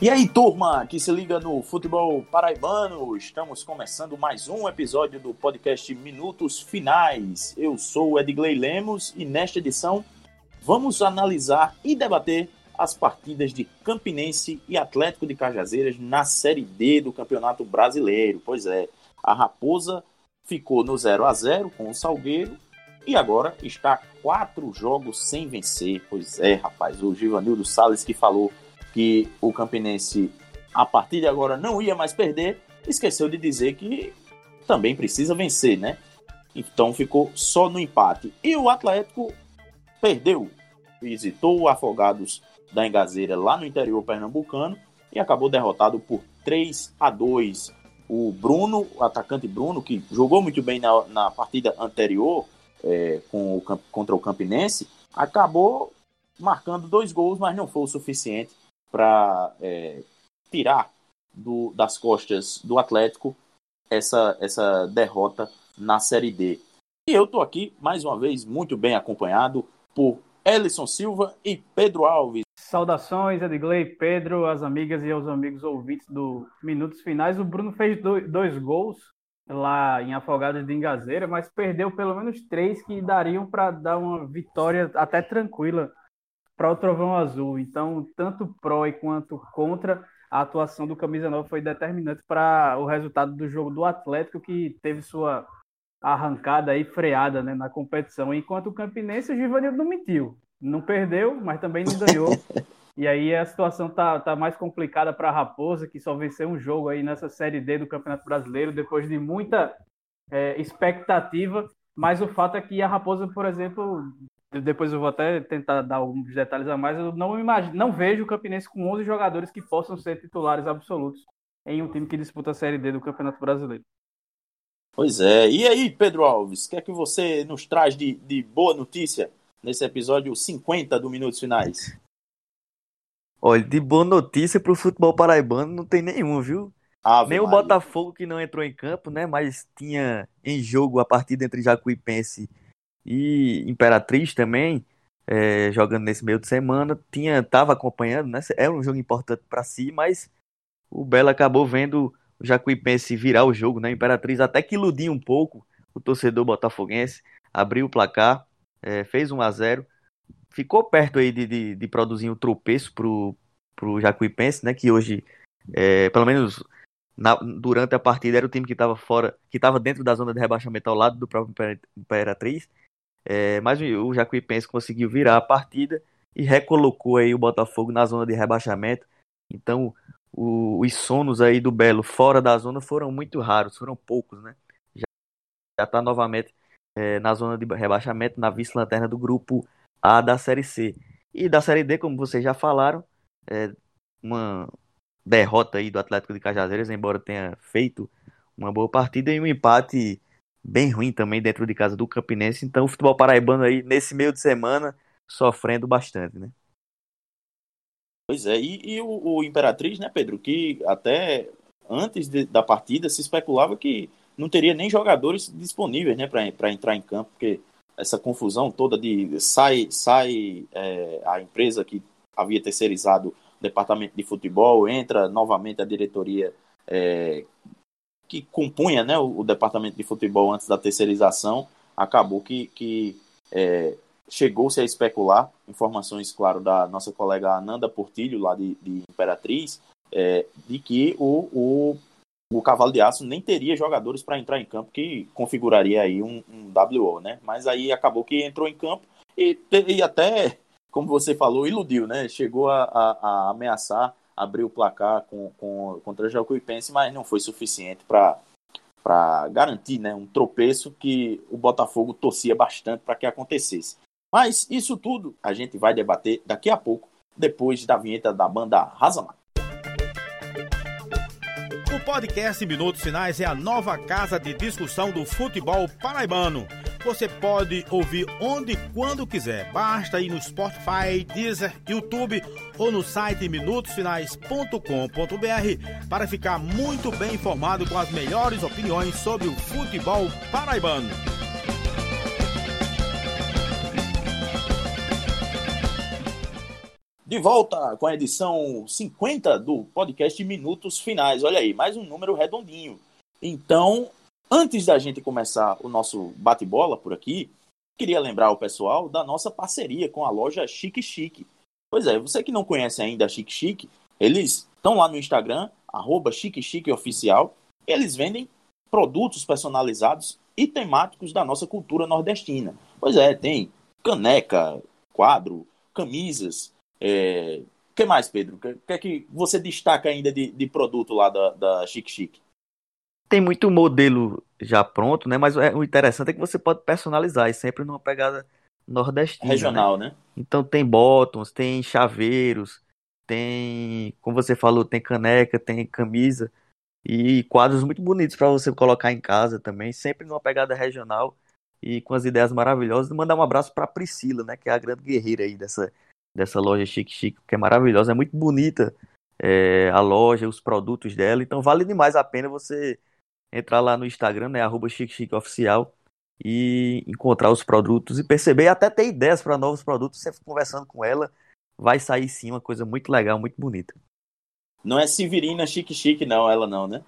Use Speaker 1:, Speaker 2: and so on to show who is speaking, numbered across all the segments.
Speaker 1: E aí, turma, que se liga no futebol paraibano, estamos começando mais um episódio do podcast Minutos Finais. Eu sou o Edgley Lemos e nesta edição vamos analisar e debater as partidas de Campinense e Atlético de Cajazeiras na Série D do Campeonato Brasileiro. Pois é, a Raposa ficou no 0 a 0 com o Salgueiro e agora está quatro jogos sem vencer. Pois é, rapaz, o Givanildo Salles que falou que o Campinense, a partir de agora, não ia mais perder, esqueceu de dizer que também precisa vencer, né? Então ficou só no empate. E o Atlético perdeu, visitou o Afogados da Engazeira lá no interior pernambucano e acabou derrotado por 3 a 2. O Bruno, o atacante Bruno, que jogou muito bem na, na partida anterior é, com o, contra o Campinense, acabou marcando dois gols, mas não foi o suficiente para é, tirar do, das costas do Atlético essa, essa derrota na Série D. E eu estou aqui, mais uma vez, muito bem acompanhado por Ellison Silva e Pedro Alves.
Speaker 2: Saudações, Edgley, Pedro, as amigas e os amigos ouvintes do Minutos Finais. O Bruno fez dois, gols lá em Afogados de Engazeira, mas perdeu pelo menos três que dariam para dar uma vitória até tranquila para o Trovão Azul. Então, tanto pró e quanto contra, a atuação do Camisa 9 foi determinante para o resultado do jogo do Atlético, que teve sua arrancada e freada né, na competição. Enquanto o Campinense, o Givanildo não mentiu. Não perdeu, mas também não ganhou. E aí a situação tá, tá mais complicada para a Raposa, que só venceu um jogo aí nessa Série D do Campeonato Brasileiro, depois de muita é, expectativa. Mas o fato é que a Raposa, por exemplo, depois eu vou até tentar dar alguns detalhes a mais. Eu não imagino, não vejo o Campinense com 11 jogadores que possam ser titulares absolutos em um time que disputa a Série D do Campeonato Brasileiro.
Speaker 1: Pois é. E aí, Pedro Alves, o que é que você nos traz de, de boa notícia nesse episódio 50 do Minutos Finais?
Speaker 3: Olha, de boa notícia pro futebol paraibano não tem nenhum, viu? Ave Nem Maria. o Botafogo que não entrou em campo, né? Mas tinha em jogo a partida entre Jacuipense e Imperatriz também, é, jogando nesse meio de semana, tinha tava acompanhando, né? Era um jogo importante para si, mas o Belo acabou vendo o Jacuipense virar o jogo, né? Imperatriz até que iludia um pouco o torcedor botafoguense, abriu o placar, é, fez 1 a 0 ficou perto aí de, de, de produzir um tropeço pro, pro Jacuipense, né? Que hoje, é, pelo menos na, durante a partida, era o time que estava fora, que estava dentro da zona de rebaixamento ao lado do próprio Imperatriz. É, mas o Jacuipense conseguiu virar a partida e recolocou aí o Botafogo na zona de rebaixamento. Então, o, os sonos aí do Belo fora da zona foram muito raros, foram poucos, né? Já está novamente é, na zona de rebaixamento, na vice-lanterna do grupo A da Série C. E da Série D, como vocês já falaram, é uma derrota aí do Atlético de Cajazeiras, embora tenha feito uma boa partida e um empate bem ruim também dentro de casa do Campinense. Então o futebol paraibano aí nesse meio de semana sofrendo bastante, né?
Speaker 1: Pois é, e, e o, o, Imperatriz, né, Pedro, que até antes de, da partida se especulava que não teria nem jogadores disponíveis, né, para entrar em campo, porque essa confusão toda de sai sai é, a empresa que havia terceirizado o departamento de futebol, entra novamente a diretoria é, que compunha né, o, o, departamento de futebol antes da terceirização, acabou que, que é, chegou-se a especular, informações, claro, da nossa colega Ananda Portilho, lá de, de Imperatriz, é, de que o, o, o Cavalo de Aço nem teria jogadores para entrar em campo, que configuraria aí um, um WO, né? Mas aí acabou que entrou em campo e, e até, como você falou, iludiu, né? Chegou a, a, a ameaçar abrir o placar com, com, contra o Jacuipense, mas não foi suficiente para garantir né, um tropeço que o Botafogo torcia bastante para que acontecesse. Mas isso tudo a gente vai debater daqui a pouco, depois da vinheta da banda Razamar.
Speaker 4: O podcast Minutos Finais é a nova casa de discussão do futebol paraibano você pode ouvir onde e quando quiser. Basta ir no Spotify, Deezer, YouTube ou no site minutosfinais.com.br para ficar muito bem informado com as melhores opiniões sobre o futebol paraibano.
Speaker 1: De volta com a edição 50 do podcast Minutos Finais. Olha aí, mais um número redondinho. Então, antes da gente começar o nosso bate-bola por aqui, queria lembrar o pessoal da nossa parceria com a loja Chique Chique. Pois é, você que não conhece ainda a Chique Chique, eles estão lá no Instagram, arroba Chique Chique Oficial. Eles vendem produtos personalizados e temáticos da nossa cultura nordestina. Pois é, tem caneca, quadro, camisas, é... Que mais, Pedro? O que é que você destaca ainda de, de produto lá da, da Chic Chic?
Speaker 3: Tem muito modelo já pronto, né? Mas é, o interessante é que você pode personalizar, e sempre numa pegada nordestina.
Speaker 1: Regional,
Speaker 3: né?
Speaker 1: né?
Speaker 3: Então tem bottoms, tem chaveiros, tem, como você falou, tem caneca, tem camisa e quadros muito bonitos para você colocar em casa também, sempre numa pegada regional e com as ideias maravilhosas. Mandar um abraço para Priscila, né, que é a grande guerreira aí dessa dessa loja Chique Chique, que é maravilhosa, é muito bonita é, a loja, os produtos dela, então vale demais a pena você entrar lá no Instagram, né, arroba e encontrar os produtos e perceber até ter ideias para novos produtos, sempre conversando com ela, vai sair sim uma coisa muito legal, muito bonita.
Speaker 1: Não é Severina Chique Chique, não, ela não, né?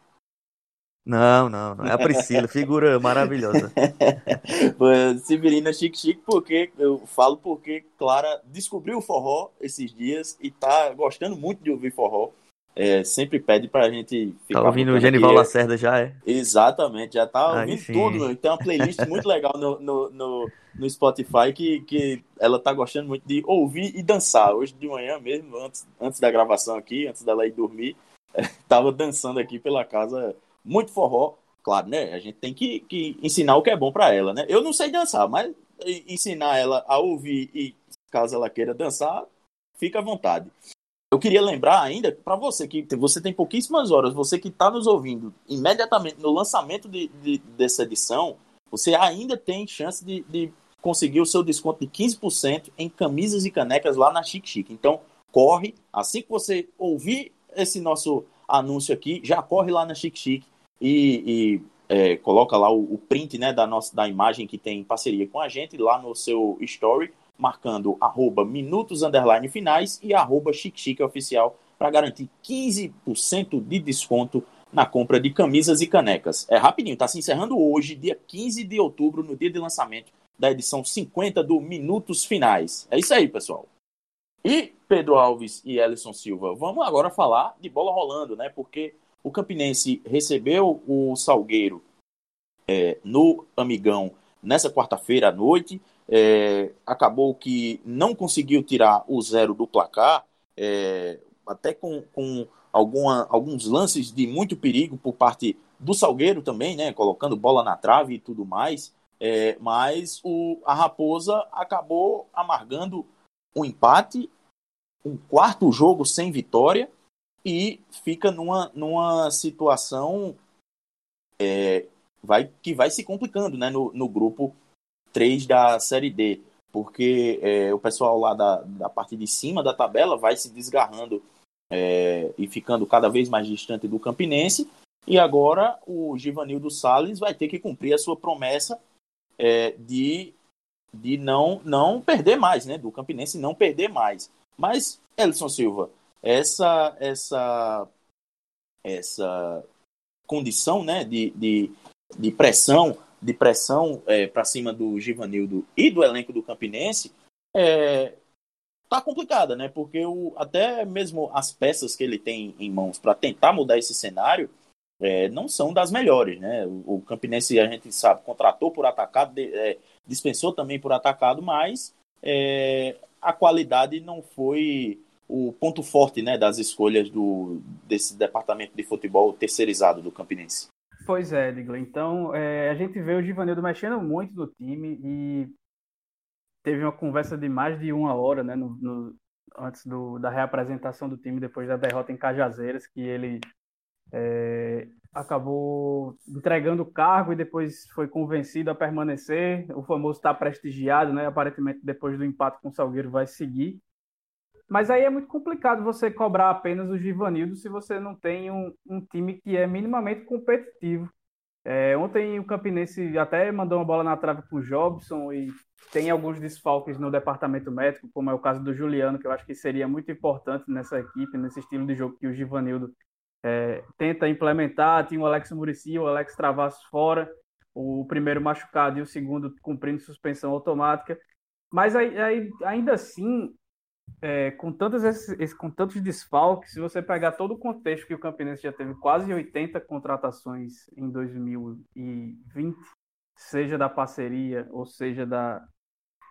Speaker 3: Não, não, não. É a Priscila, figura maravilhosa.
Speaker 1: Severina Chique Chique, porque eu falo porque Clara descobriu o forró esses dias e tá gostando muito de ouvir forró. É, sempre pede pra gente
Speaker 3: ficar. Tá ouvindo o Genival Lacerda já, é?
Speaker 1: Exatamente, já tá ouvindo tudo. Tem uma playlist muito legal no, no, no, no, Spotify que, que ela tá gostando muito de ouvir e dançar. Hoje de manhã mesmo, antes, antes da gravação aqui, antes dela ir dormir, tava dançando aqui pela casa muito forró. Claro, né? A gente tem que, que ensinar o que é bom para ela, né? Eu não sei dançar, mas ensinar ela a ouvir e caso ela queira dançar, fica à vontade. Eu queria lembrar ainda para você que você tem pouquíssimas horas, você que está nos ouvindo imediatamente no lançamento de, de, dessa edição, você ainda tem chance de, de, conseguir o seu desconto de 15% em camisas e canecas lá na Chic Chic. Então, corre, assim que você ouvir esse nosso anúncio aqui, já corre lá na Chic Chic e, e é, coloca lá o, o, print né, da, nossa, da imagem que tem parceria com a gente lá no seu story, marcando arroba minutos underline finais e arroba chique oficial para garantir 15% de desconto na compra de camisas e canecas. É rapidinho, está se encerrando hoje, dia 15 de outubro, no dia de lançamento da edição 50 do Minutos Finais. É isso aí, pessoal. E Pedro Alves e Ellison Silva, vamos agora falar de bola rolando, né? Porque o Campinense recebeu o Salgueiro é, no Amigão nessa quarta-feira à noite. É, acabou que não conseguiu tirar o zero do placar, é, até com, com alguma, alguns lances de muito perigo por parte do Salgueiro também, né? Colocando bola na trave e tudo mais. É, mas o, a Raposa acabou amargando um empate, um quarto jogo sem vitória e fica numa, numa situação é, vai, que vai se complicando né, no, no grupo 3 da Série D, porque é, o pessoal lá da, da parte de cima da tabela vai se desgarrando é, e ficando cada vez mais distante do Campinense, e agora o Givanildo Salles vai ter que cumprir a sua promessa é, de, de não, não perder mais, né, do Campinense não perder mais. Mas, Elson Silva, essa essa essa condição né, de, de, de pressão de pressão é, para cima do Givanildo e do elenco do Campinense é, tá complicada, né? Porque o, até mesmo as peças que ele tem em mãos para tentar mudar esse cenário é, não são das melhores, né? O, o, Campinense, a gente sabe, contratou por atacado, de, é, dispensou também por atacado, mas é, a qualidade não foi o ponto forte né, das escolhas do, desse departamento de futebol terceirizado do Campinense.
Speaker 2: Pois é, Digla. Então, é, a gente vê o Givanildo mexendo muito no time e teve uma conversa de mais de uma hora, né, no, no, antes do, da reapresentação do time depois da derrota em Cajazeiras, que ele é, acabou entregando o cargo e depois foi convencido a permanecer. O famoso está prestigiado, né? Aparentemente, depois do empate com o Salgueiro, vai seguir. Mas aí é muito complicado você cobrar apenas o Givanildo se você não tem um, um time que é minimamente competitivo. É, ontem o Campinense até mandou uma bola na trave com o Jobson e tem alguns desfalques no departamento médico, como é o caso do Juliano, que eu acho que seria muito importante nessa equipe, nesse estilo de jogo que o Givanildo é, tenta implementar. Tinha o Alex Murici, o Alex Travassos fora, o primeiro machucado e o segundo cumprindo suspensão automática. Mas aí, aí, ainda assim, é, com, tantos esses, com tantos desfalques, se você pegar todo o contexto que o Campinense já teve quase 80 contratações em 2020, seja da parceria ou seja da,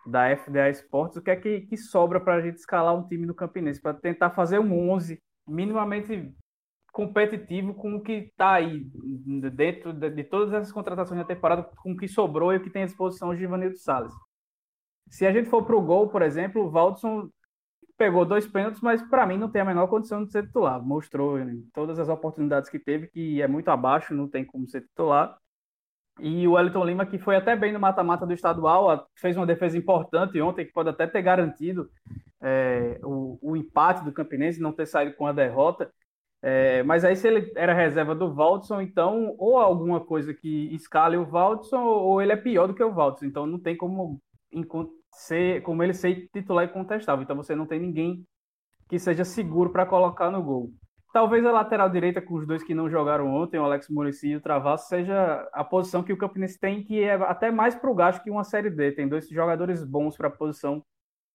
Speaker 2: da FDA Esportes, o que é que, que sobra para a gente escalar um time do Campinense? Para tentar fazer um 11 minimamente competitivo com o que está aí dentro de, de, todas essas contratações da temporada, com o que sobrou e o que tem à disposição o Givanildo Salles. Se a gente for para o gol, por exemplo, o Valdson pegou dois pênaltis, mas para mim não tem a menor condição de ser titular. Mostrou em todas as oportunidades que teve que é muito abaixo, não tem como ser titular. E o Wellington Lima, que foi até bem no mata-mata do estadual, fez uma defesa importante ontem, que pode até ter garantido é, o, o, empate do Campinense, não ter saído com a derrota. É, mas aí, se ele era reserva do Valdson, então, ou alguma coisa que escale o Valdson, ou ele é pior do que o Valdson. Então, não tem como ser, como ele ser titular e contestável. Então você não tem ninguém que seja seguro para colocar no gol. Talvez a lateral direita com os dois que não jogaram ontem, o Alex Murici e o Travasso, seja a posição que o Campinense tem, que é até mais para o gasto que uma Série D. Tem dois jogadores bons para a posição,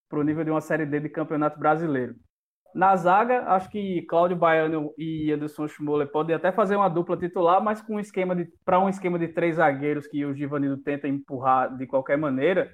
Speaker 2: para o nível de uma Série D de Campeonato Brasileiro. Na zaga, acho que Cláudio Baiano e Anderson Schmoller podem até fazer uma dupla titular, mas com um esquema de para um esquema de três zagueiros que o Givanildo tenta empurrar de qualquer maneira,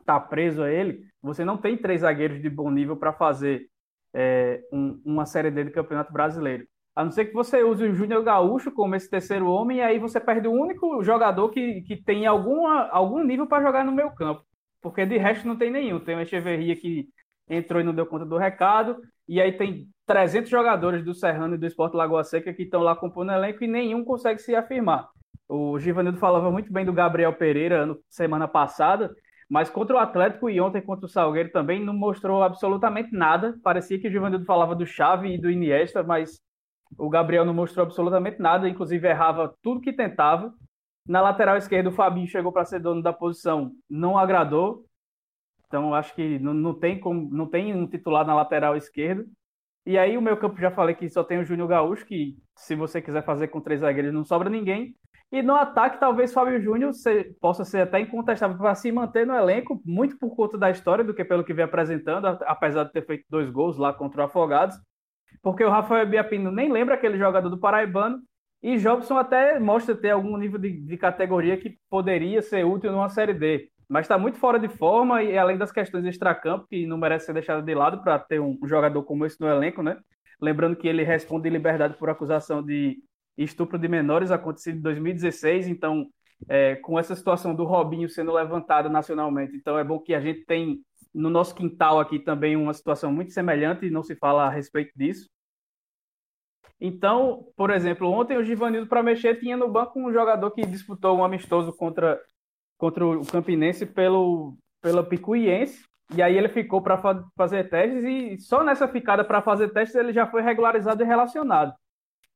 Speaker 2: está preso a ele, você não tem três zagueiros de bom nível para fazer é, um, uma Série D do Campeonato Brasileiro. A não ser que você use o Júnior Gaúcho como esse terceiro homem, e aí você perde o único jogador que, que tem alguma, algum nível para jogar no meu campo. Porque de resto não tem nenhum. Tem o Echeverria que entrou e não deu conta do recado, e aí tem 300 jogadores do Serrano e do Esporte Lagoa Seca que estão lá compondo elenco e nenhum consegue se afirmar. O Givanildo falava muito bem do Gabriel Pereira ano, semana passada, mas contra o Atlético e ontem contra o Salgueiro também não mostrou absolutamente nada. Parecia que o Givanildo falava do Xavi e do Iniesta, mas o Gabriel não mostrou absolutamente nada, inclusive errava tudo que tentava. Na lateral esquerda, o Fabinho chegou para ser dono da posição, não agradou. Então, acho que não, não, tem como, não tem um titular na lateral esquerda. E aí, o meu campo, já falei que só tem o Júnior Gaúcho, que se você quiser fazer com três zagueiros, não sobra ninguém. E no ataque, talvez Fábio Júnior possa ser até incontestável para se manter no elenco, muito por conta da história do que pelo que vem apresentando, apesar de ter feito dois gols lá contra o Afogados. Porque o Rafael Biapino nem lembra aquele jogador do Paraibano, e Jobson até mostra ter algum nível de, de categoria que poderia ser útil numa Série D. Mas está muito fora de forma, e além das questões extracampo, que não merece ser deixado de lado para ter um jogador como esse no elenco, né? Lembrando que ele responde em liberdade por acusação de estupro de menores acontecido em 2016, então é, com essa situação do Robinho sendo levantada nacionalmente, então é bom que a gente tem no nosso quintal aqui também uma situação muito semelhante e não se fala a respeito disso. Então, por exemplo, ontem o Givanildo para mexer tinha no banco um jogador que disputou um amistoso contra, contra o Campinense pelo pela Picuiense, e aí ele ficou para fazer testes e só nessa ficada para fazer testes ele já foi regularizado e relacionado.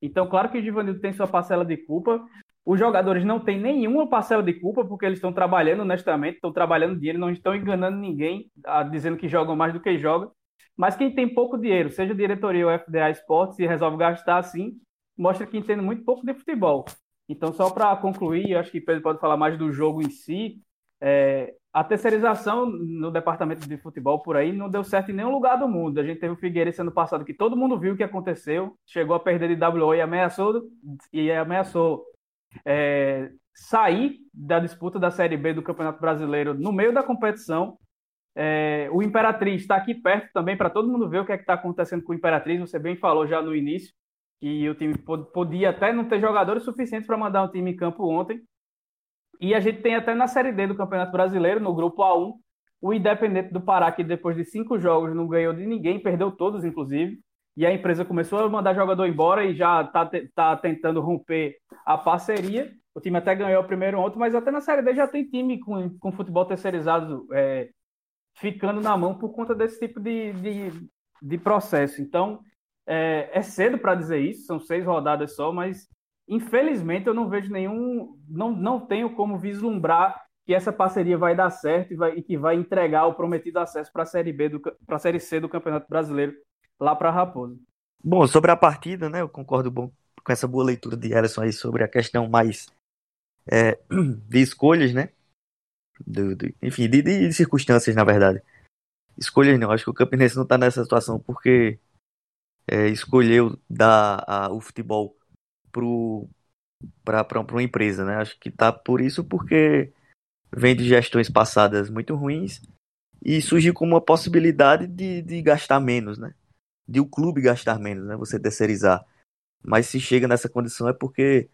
Speaker 2: Então, claro que o Givanildo tem sua parcela de culpa. Os jogadores não têm nenhuma parcela de culpa, porque eles estão trabalhando honestamente, estão trabalhando dinheiro, não estão enganando ninguém, ah, dizendo que jogam mais do que jogam. Mas quem tem pouco dinheiro, seja diretoria ou FDA Esportes, e resolve gastar assim, mostra que entende muito pouco de futebol. Então, só para concluir, acho que Pedro pode falar mais do jogo em si. É, a terceirização no departamento de futebol por aí não deu certo em nenhum lugar do mundo. A gente teve o Figueirense ano passado que todo mundo viu o que aconteceu, chegou a perder de WO e ameaçou, e ameaçou é, sair da disputa da Série B do Campeonato Brasileiro no meio da competição. É, o Imperatriz está aqui perto também para todo mundo ver o que é está acontecendo com o Imperatriz. Você bem falou já no início que o time podia até não ter jogadores suficientes para mandar um time em campo ontem, e a gente tem até na Série D do Campeonato Brasileiro, no grupo A1, o Independente do Pará, que depois de cinco jogos não ganhou de ninguém, perdeu todos, inclusive. E a empresa começou a mandar jogador embora e já está tá tentando romper a parceria. O time até ganhou o primeiro ontem, mas até na Série D já tem time com, com futebol terceirizado é, ficando na mão por conta desse tipo de, de, de processo. Então, é, é cedo para dizer isso, são seis rodadas só, mas infelizmente, eu não vejo nenhum. Não, não tenho como vislumbrar que essa parceria vai dar certo e, vai, e que vai entregar o prometido acesso para a Série B para a Série C do Campeonato Brasileiro lá para Raposa.
Speaker 3: Bom, sobre a partida, né? Eu concordo bom, com essa boa leitura de Ellison aí sobre a questão mais é, de escolhas, né? Do, do, enfim, de, de, circunstâncias, na verdade. Escolhas não, acho que o Campinense não está nessa situação porque é, escolheu dar a, o futebol para uma empresa, né? Acho que tá por isso porque vem de gestões passadas muito ruins e surgiu como uma possibilidade de, de gastar menos, né? De o clube gastar menos, né? Você terceirizar. Mas se chega nessa condição é porque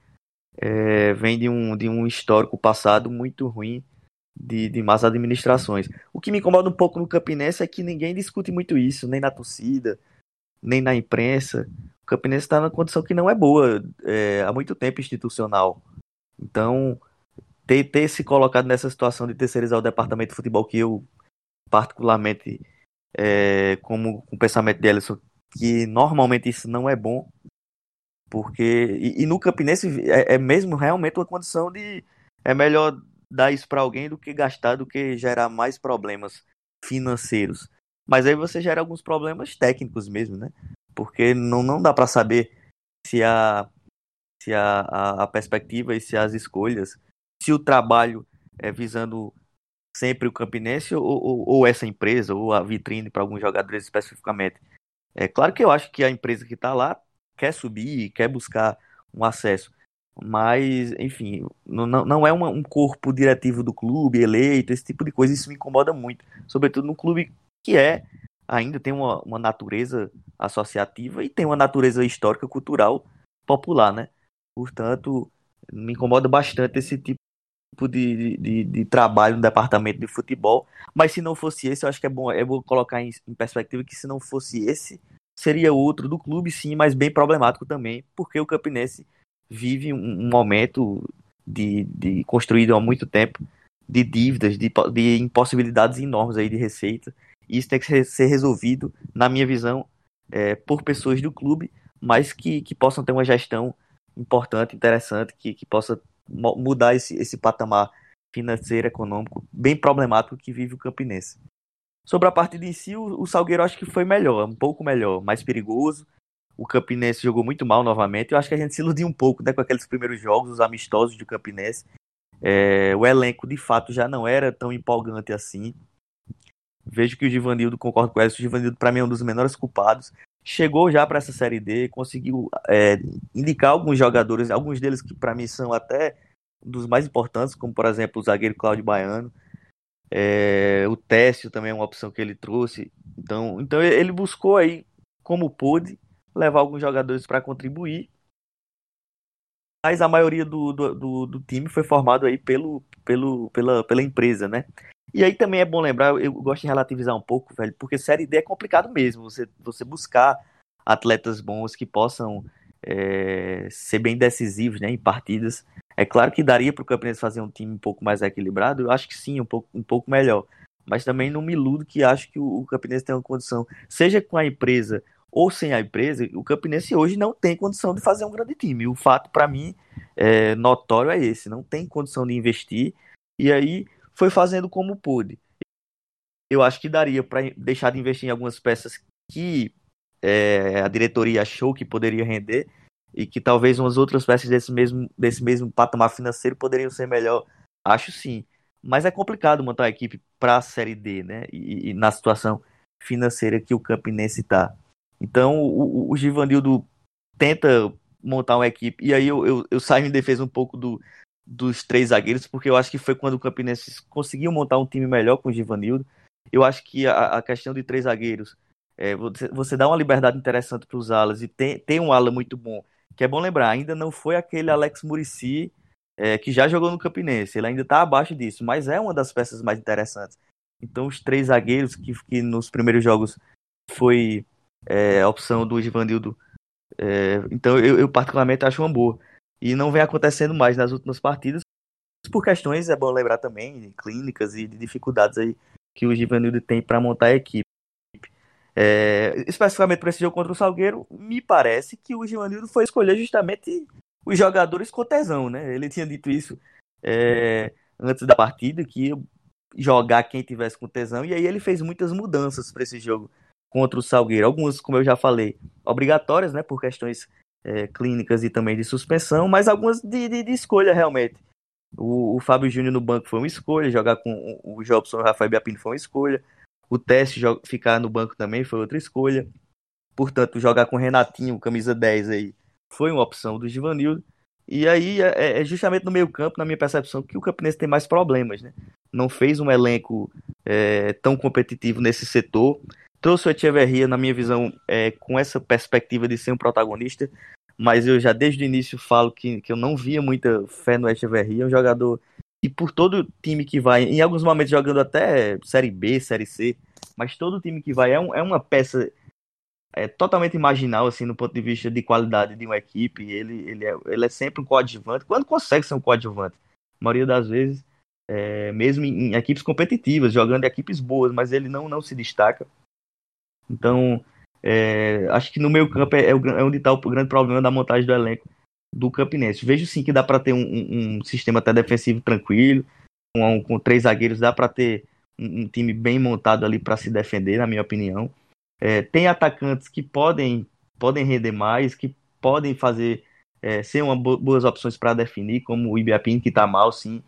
Speaker 3: é, vem de um, de um histórico passado muito ruim de, de más administrações. O que me incomoda um pouco no Campinense é que ninguém discute muito isso, nem na torcida, nem na imprensa. Campinense está numa condição que não é boa é, há muito tempo institucional. Então, ter, ter se colocado nessa situação de terceirizar o departamento de futebol, que eu, particularmente, é, como com o pensamento de Ellison, que normalmente isso não é bom, porque. E, e no Campinense é, é, mesmo realmente uma condição de. É melhor dar isso para alguém do que gastar, do que gerar mais problemas financeiros. Mas aí você gera alguns problemas técnicos mesmo, né? Porque não, não dá para saber se a, se a, a, a, perspectiva e se as escolhas, se o trabalho é visando sempre o Campinense ou, ou, ou essa empresa, ou a vitrine para alguns jogadores especificamente. É claro que eu acho que a empresa que está lá quer subir, quer buscar um acesso. Mas, enfim, não, não é uma, um corpo diretivo do clube, eleito, esse tipo de coisa, isso me incomoda muito. Sobretudo num clube que é, ainda tem uma, uma natureza associativa e tem uma natureza histórica, cultural, popular, né? Portanto, me incomoda bastante esse tipo de, de, de, trabalho no departamento de futebol. Mas se não fosse esse, eu acho que é bom, é bom colocar em, em perspectiva que se não fosse esse, seria outro do clube, sim, mas bem problemático também, porque o Campinense vive um, momento de, de construído há muito tempo de dívidas, de, de impossibilidades enormes aí de receita. Isso tem que ser resolvido, na minha visão, é, por pessoas do clube, mas que, que possam ter uma gestão importante, interessante, que, que possa mudar esse, esse patamar financeiro, econômico, bem problemático que vive o Campinense. Sobre a partida em si, o, o Salgueiro acho que foi melhor, um pouco melhor, mais perigoso. O Campinense jogou muito mal novamente. Eu acho que a gente se iludiu um pouco né, com aqueles primeiros jogos, os amistosos do Campinense. É, o elenco, de fato, já não era tão empolgante assim. Vejo que o Givanildo, concordo com ele, o Givanildo, para mim, é um dos menores culpados. Chegou já para essa Série D, conseguiu é, indicar alguns jogadores, alguns deles que para mim são até dos mais importantes, como por exemplo o zagueiro Cláudio Baiano. É, o Técio também é uma opção que ele trouxe. Então, então ele buscou aí, como pôde, levar alguns jogadores para contribuir. Mas a maioria do, do, do, do, time foi formado aí pelo, pelo, pela, pela empresa, né? E aí também é bom lembrar, eu gosto de relativizar um pouco, velho, porque Série D é complicado mesmo. Você, você buscar atletas bons que possam é, ser bem decisivos né, em partidas. É claro que daria para o Campinense fazer um time um pouco mais equilibrado, eu acho que sim, um pouco, um pouco melhor. Mas também não me iludo que acho que o, o Campinense tem uma condição, seja com a empresa ou sem a empresa, o Campinense hoje não tem condição de fazer um grande time. O fato, para mim, é, notório é esse: não tem condição de investir, e aí foi fazendo como pôde. Eu acho que daria para deixar de investir em algumas peças que é, a diretoria achou que poderia render, e que talvez umas outras peças desse mesmo, desse mesmo patamar financeiro poderiam ser melhor. Acho sim. Mas é complicado montar uma equipe para a Série D, né? E, e, na situação financeira que o Campinense está. Então o, o Givanildo tenta montar uma equipe. E aí eu, eu, eu, saio em defesa um pouco do, dos três zagueiros, porque eu acho que foi quando o Campinense conseguiu montar um time melhor com o Givanildo. Eu acho que a, a questão de três zagueiros, é, você, você dá uma liberdade interessante para os alas e tem, tem um ala muito bom que é bom lembrar, ainda não foi aquele Alex Murici é, que já jogou no Campinense, ele ainda está abaixo disso, mas é uma das peças mais interessantes. Então, os três zagueiros que, que nos primeiros jogos foi é, a opção do Givanildo, é, então eu, eu, particularmente acho uma boa. E não vem acontecendo mais nas últimas partidas, por questões, é bom lembrar também, clínicas e de dificuldades aí que o Givanildo tem para montar a equipe. É, especificamente para esse jogo contra o Salgueiro, me parece que o Givanildo foi escolher justamente os jogadores com tesão, né? Ele tinha dito isso é, antes da partida, que jogar quem tivesse com tesão, e aí ele fez muitas mudanças para esse jogo contra o Salgueiro. Algumas, como eu já falei, obrigatórias, né, por questões é, clínicas e também de suspensão, mas algumas de, de, de escolha realmente. O, o Fábio Júnior no banco foi uma escolha, jogar com o Jobson e o Rafael Biapino foi uma escolha. O teste ficar no banco também foi outra escolha. Portanto, jogar com Renatinho, camisa 10 aí, foi uma opção do Givanildo. E aí é, é, é justamente no meio campo, na minha percepção, que o Campinense tem mais problemas, né? Não fez um elenco é, tão competitivo nesse setor. Trouxe o Echeverria, na minha visão, é, com essa perspectiva de ser um protagonista, mas eu já desde o início falo que, que eu não via muita fé no Echeverria, é um jogador e por todo time que vai, em alguns momentos jogando até Série B, Série C, mas todo time que vai é, um, é uma peça é totalmente marginal, assim, no ponto de vista de qualidade de uma equipe. Ele, ele, é, ele é sempre um coadjuvante, quando consegue ser um coadjuvante. A maioria das vezes, é, mesmo em, em, equipes competitivas, jogando em equipes boas, mas ele não, não se destaca. Então, é, acho que no meio campo é, é, é onde está o grande problema da montagem do elenco do Campinense. Vejo sim que dá para ter um, um, sistema até defensivo tranquilo, com, com três zagueiros, dá para ter um, um, time bem montado ali para se defender, na minha opinião. É, tem atacantes que podem, podem render mais, que podem fazer é, ser uma bo boas opções para definir, como o Ibiapin, que está mal, sim,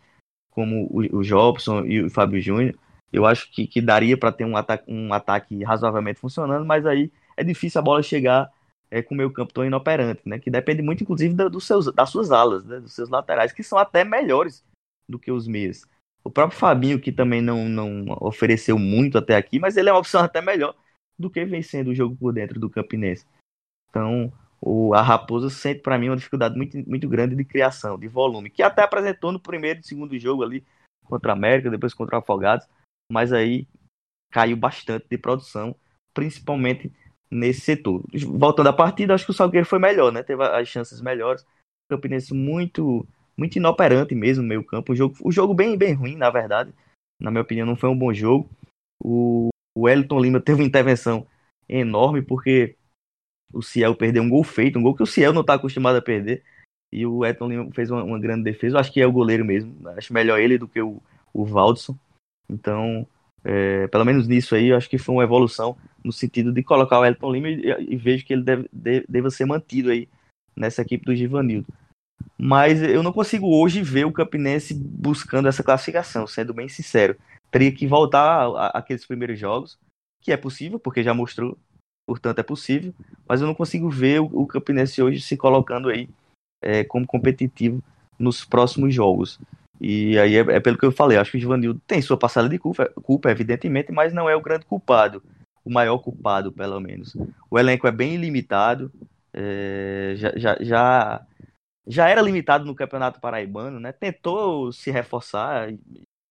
Speaker 3: como o, o Jobson e o Fábio Júnior. Eu acho que, que daria para ter um, ata um ataque razoavelmente funcionando, mas aí é difícil a bola chegar é, com o meio campo tão inoperante, né? Que depende muito, inclusive, dos seus, das suas alas, né? dos seus laterais, que são até melhores do que os meias. O próprio Fabinho, que também não, não ofereceu muito até aqui, mas ele é uma opção até melhor do que vencendo o jogo por dentro do Campinense. Então, o, a Raposa sente para mim uma dificuldade muito, muito grande de criação, de volume, que até apresentou no primeiro e segundo jogo ali contra a América, depois contra o Afogados, mas aí caiu bastante de produção, principalmente nesse setor. Voltando à partida, acho que o Salgueiro foi melhor, né? Teve as chances melhores. O Campinense muito muito inoperante mesmo no meio campo. O jogo, o jogo bem, bem ruim, na verdade. Na minha opinião, não foi um bom jogo. O, o Wellington Lima teve uma intervenção enorme, porque o Ciel perdeu um gol feito, um gol que o Ciel não está acostumado a perder. E o Wellington Lima fez uma, uma, grande defesa. Eu acho que é o goleiro mesmo. Acho melhor ele do que o, o Valdson. Então, é, pelo menos nisso aí, eu acho que foi uma evolução no sentido de colocar o Elton Lima e, e vejo que ele deve, deve, deva ser mantido aí nessa equipe do Givanildo. Mas eu não consigo hoje ver o Campinense buscando essa classificação, sendo bem sincero teria que voltar àqueles primeiros jogos, que é possível, porque já mostrou, portanto é possível, mas eu não consigo ver o, o Campinense hoje se colocando aí é, como competitivo nos próximos jogos. E aí é, é, pelo que eu falei, acho que o Givanildo tem sua passada de culpa, culpa, evidentemente, mas não é o grande culpado, o maior culpado, pelo menos. O elenco é bem limitado, é, já, já, já, já era limitado no Campeonato Paraibano, né? Tentou se reforçar,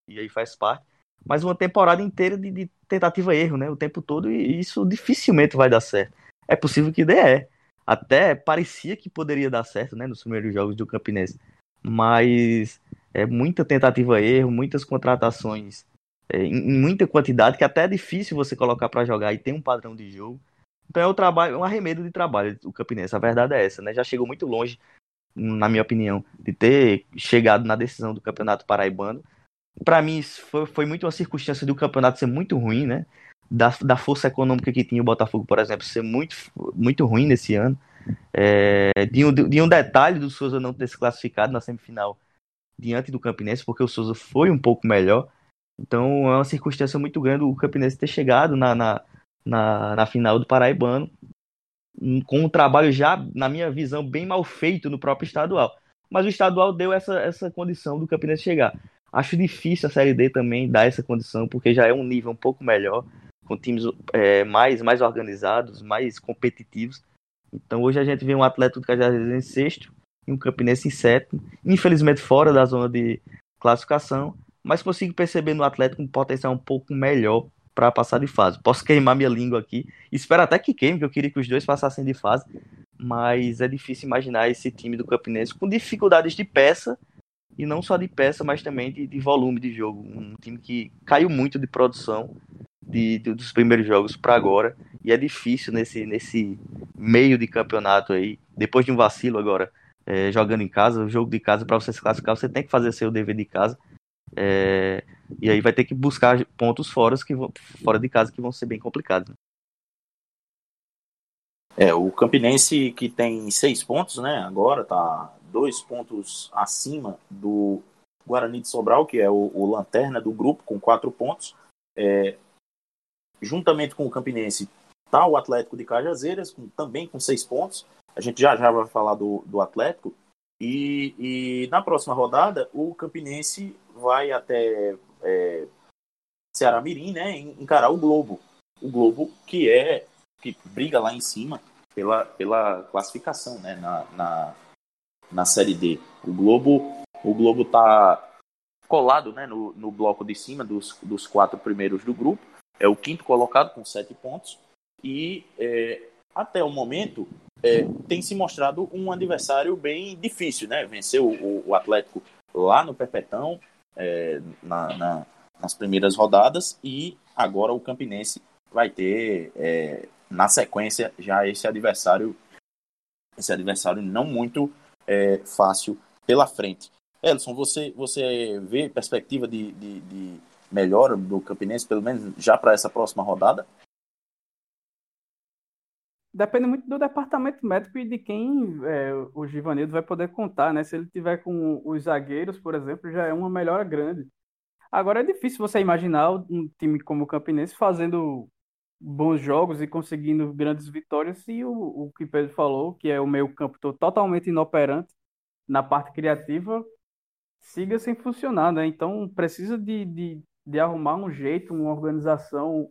Speaker 3: e, aí faz parte, mas uma temporada inteira de, de tentativa e erro, né? O tempo todo, e isso dificilmente vai dar certo. É possível que dê, é. Até parecia que poderia dar certo, né? Nos primeiros jogos do Campinense. Mas é muita tentativa erro, muitas contratações é, em, muita quantidade, que até é difícil você colocar para jogar e tem um padrão de jogo. Então é um trabalho, um arremedo de trabalho o Campinense. A verdade é essa, né? Já chegou muito longe, na minha opinião, de ter chegado na decisão do Campeonato Paraibano para mim foi, foi muito uma circunstância do campeonato ser muito ruim, né? Da, da força econômica que tinha o Botafogo, por exemplo, ser muito, muito ruim nesse ano. É, de, um, de um detalhe do Souza não ter se classificado na semifinal diante do Campinense, porque o Souza foi um pouco melhor. Então é uma circunstância muito grande o Campinense ter chegado na, na, na, na final do Paraibano com um trabalho já, na minha visão, bem mal feito no próprio estadual. Mas o estadual deu essa, essa condição do Campinense chegar. Acho difícil a Série D também dar essa condição, porque já é um nível um pouco melhor, com times é, mais, mais organizados, mais competitivos. Então hoje a gente vê um atleta do Cajazeiras em sexto e um Campinense em sétimo, infelizmente fora da zona de classificação, mas consigo perceber no Atlético um potencial um pouco melhor para passar de fase. Posso queimar minha língua aqui, espero até que queime, que eu queria que os dois passassem de fase, mas é difícil imaginar esse time do Campinense com dificuldades de peça e não só de peça, mas também de, de volume de jogo. Um time que caiu muito de produção de, de dos primeiros jogos para agora e é difícil nesse, nesse meio de campeonato aí, depois de um vacilo agora é, jogando em casa, o jogo de casa, para você se classificar, você tem que fazer seu dever de casa. É, e aí vai ter que buscar pontos fora, que fora de casa que vão ser bem complicados. Né?
Speaker 1: É, o Campinense que tem seis pontos, né? Agora tá dois pontos acima do Guarani de Sobral, que é o, o lanterna do grupo, com quatro pontos. É, juntamente com o Campinense tá o Atlético de Cajazeiras, com, também com seis pontos. A gente já já vai falar do, do Atlético. E, e na próxima rodada, o Campinense vai até é, Ceará Mirim, né? Encarar o Globo. O Globo que é que briga lá em cima pela, pela classificação, né? Na, na, na Série D. O Globo o Globo tá colado, né? No, no bloco de cima dos, dos quatro primeiros do grupo. É o quinto colocado com sete pontos e é, até o momento é, tem se mostrado um adversário bem difícil, né? Venceu o, o Atlético lá no Perpetão é, na, na, nas primeiras rodadas e agora o Campinense vai ter é, na sequência já esse adversário esse adversário não muito é, fácil pela frente. Elson, você, você vê perspectiva de, de, de melhora do Campinense, pelo menos já para essa próxima rodada?
Speaker 2: Depende muito do departamento médico e de quem é, o Givanildo vai poder contar, né? Se ele tiver com os zagueiros, por exemplo, já é uma melhora grande. Agora é difícil você imaginar um time como o Campinense fazendo bons jogos e conseguindo grandes vitórias se o, o que Pedro falou, que é o meio campo totalmente inoperante na parte criativa, siga sem funcionar, né? Então precisa de, de, de arrumar um jeito, uma organização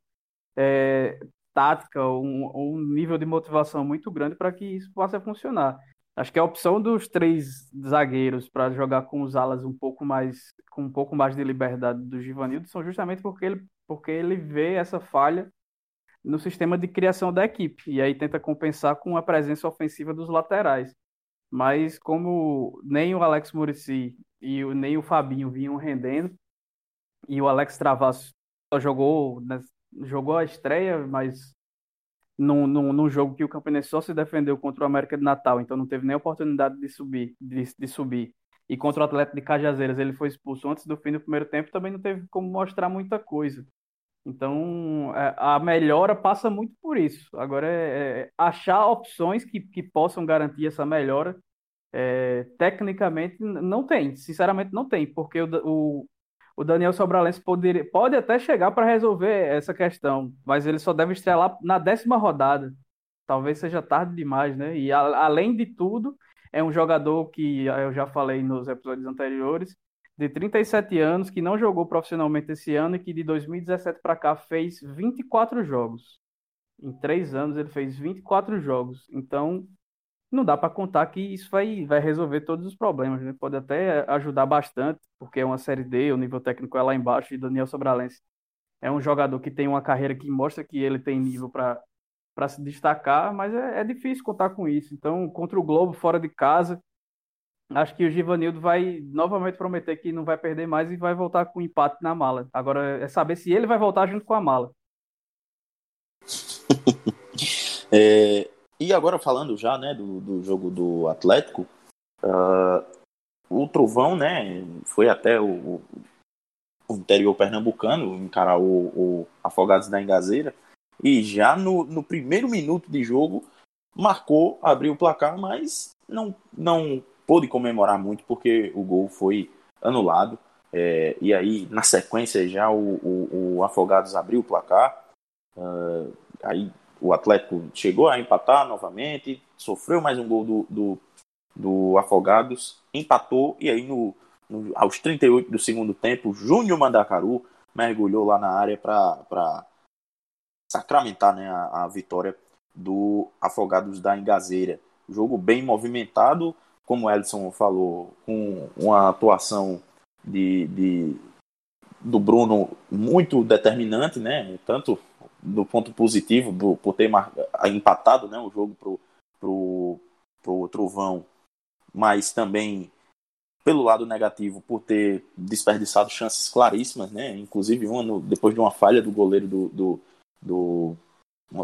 Speaker 2: é, tática, um, um nível de motivação muito grande para que isso possa funcionar. Acho que a opção dos três zagueiros para jogar com os alas um pouco mais com um pouco mais de liberdade do Givanildo são justamente porque ele, porque ele vê essa falha no sistema de criação da equipe e aí tenta compensar com a presença ofensiva dos laterais. Mas como nem o Alex Murici e nem o Fabinho vinham rendendo e o Alex Travasso só jogou jogou a estreia, mas num, num, num, jogo que o Campinense só se defendeu contra o América de Natal, então não teve nem oportunidade de subir, de, de subir. E contra o Atlético de Cajazeiras ele foi expulso antes do fim do primeiro tempo, também não teve como mostrar muita coisa. Então é, a melhora passa muito por isso. Agora é, é achar opções que, que possam garantir essa melhora. É, tecnicamente não tem, sinceramente não tem, porque o, o, o Daniel Sobralense poderia, pode até chegar para resolver essa questão, mas ele só deve estrelar na décima rodada. Talvez seja tarde demais, né? E a, além de tudo, é um jogador que eu já falei nos episódios anteriores, de 37 anos, que não jogou profissionalmente esse ano e que de 2017 para cá fez 24 jogos. Em três anos ele fez 24 jogos. Então, não dá para contar que isso vai, vai resolver todos os problemas, né? Pode até ajudar bastante, porque é uma série D, o nível técnico é lá embaixo, e Daniel Sobralense é um jogador que tem uma carreira que mostra que ele tem nível para se destacar, mas é, é, difícil contar com isso. Então, contra o Globo, fora de casa, acho que o Givanildo vai novamente prometer que não vai perder mais e vai voltar com empate na mala. Agora é saber se ele vai voltar junto com a mala.
Speaker 1: é, e agora falando já, né, do, do jogo do Atlético, uh, o Trovão, né, foi até o, o interior pernambucano encarar o, o, Afogados da Engazeira e já no, no primeiro minuto de jogo marcou, abriu o placar, mas não, não pôde comemorar muito porque o gol foi anulado. É, e aí, na sequência, já o, o, o Afogados abriu o placar. Uh, aí o Atlético chegou a empatar novamente, sofreu mais um gol do, do, do Afogados, empatou, e aí no, no, aos 38 do segundo tempo, Júnior Mandacaru mergulhou lá na área para sacramentar né, a, a, vitória do Afogados da Engazeira. Jogo bem movimentado, como o Edson falou, com uma atuação de, de do Bruno muito determinante, né? Tanto do ponto positivo do, por ter mar, empatado né, o jogo pro, pro, pro Trovão, mas também pelo lado negativo por ter desperdiçado chances claríssimas, né? Inclusive uma no, depois de uma falha do goleiro do, do, do,